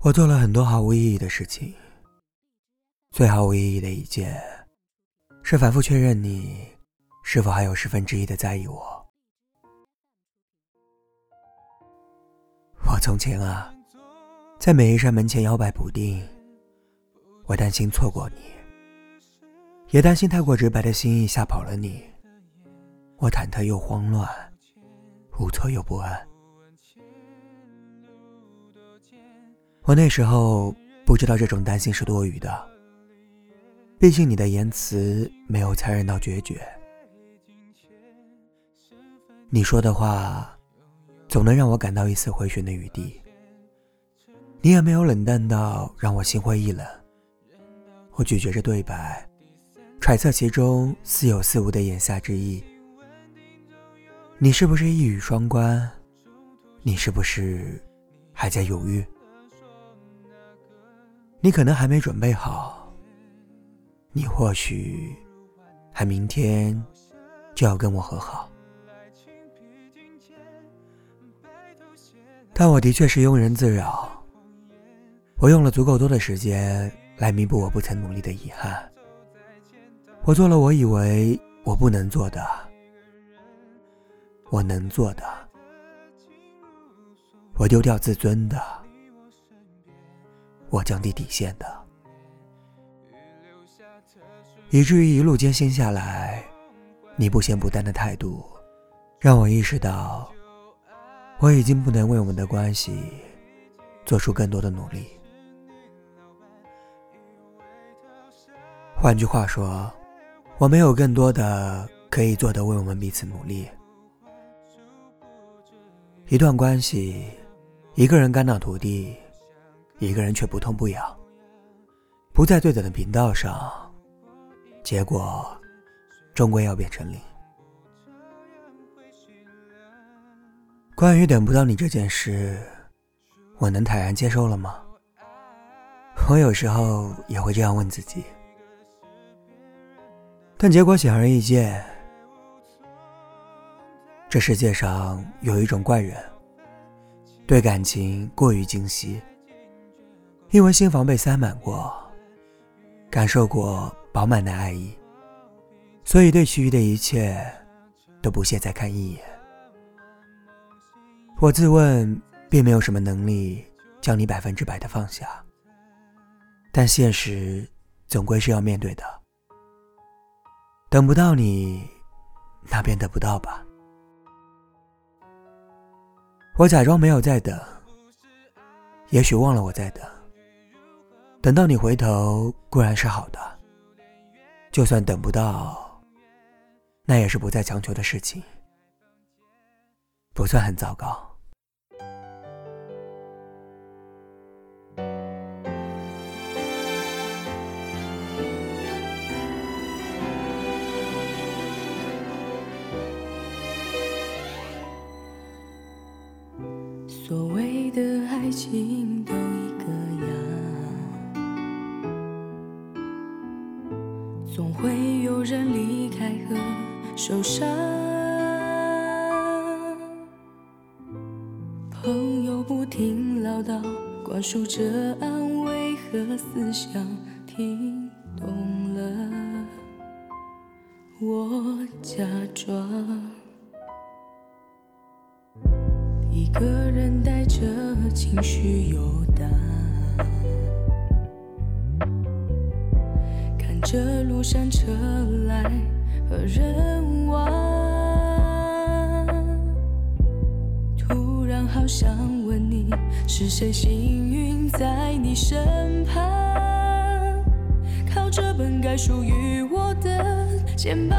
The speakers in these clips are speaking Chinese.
我做了很多毫无意义的事情，最毫无意义的一件，是反复确认你是否还有十分之一的在意我。我从前啊，在每一扇门前摇摆不定，我担心错过你，也担心太过直白的心意吓跑了你，我忐忑又慌乱，无措又不安。我那时候不知道这种担心是多余的，毕竟你的言辞没有残忍到决绝，你说的话总能让我感到一丝回旋的余地，你也没有冷淡到让我心灰意冷。我咀嚼着对白，揣测其中似有似无的言下之意。你是不是一语双关？你是不是还在犹豫？你可能还没准备好，你或许还明天就要跟我和好，但我的确是庸人自扰。我用了足够多的时间来弥补我不曾努力的遗憾，我做了我以为我不能做的，我能做的，我丢掉自尊的。我降低底线的，以至于一路艰辛下来，你不咸不淡的态度，让我意识到，我已经不能为我们的关系做出更多的努力。换句话说，我没有更多的可以做的为我们彼此努力。一段关系，一个人肝脑涂地。一个人却不痛不痒，不在对等的频道上，结果终归要变成零。关于等不到你这件事，我能坦然接受了吗？我有时候也会这样问自己，但结果显而易见，这世界上有一种怪人，对感情过于精细。因为心房被塞满过，感受过饱满的爱意，所以对其余的一切都不屑再看一眼。我自问并没有什么能力将你百分之百的放下，但现实总归是要面对的。等不到你，那便得不到吧。我假装没有在等，也许忘了我在等。等到你回头固然是好的，就算等不到，那也是不再强求的事情，不算很糟糕。所谓的爱情总会有人离开和受伤，朋友不停唠叨，灌输着安慰和思想，听懂了，我假装一个人带着情绪游荡。这路上车来和人往，突然好想问你，是谁幸运在你身旁，靠着本该属于我的肩膀，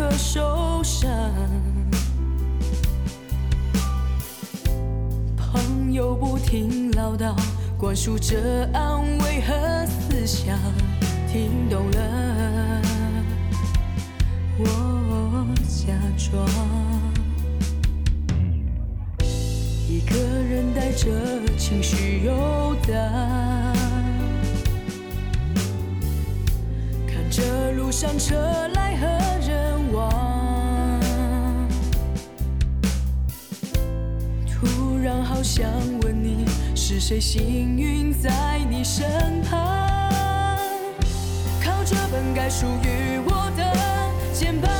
和受伤。朋友不停唠叨，灌输着安慰和思想，听懂了，我假装。一个人带着情绪游荡，看着路上车来和想问你，是谁幸运在你身旁，靠着本该属于我的肩膀。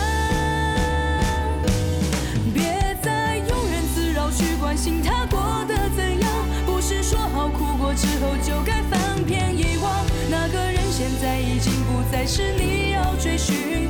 别再庸人自扰去关心他过得怎样，不是说好哭过之后就该翻篇遗忘。那个人现在已经不再是你要追寻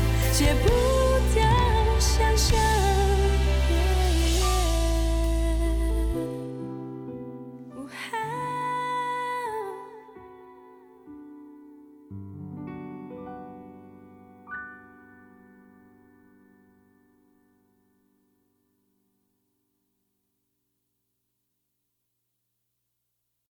解不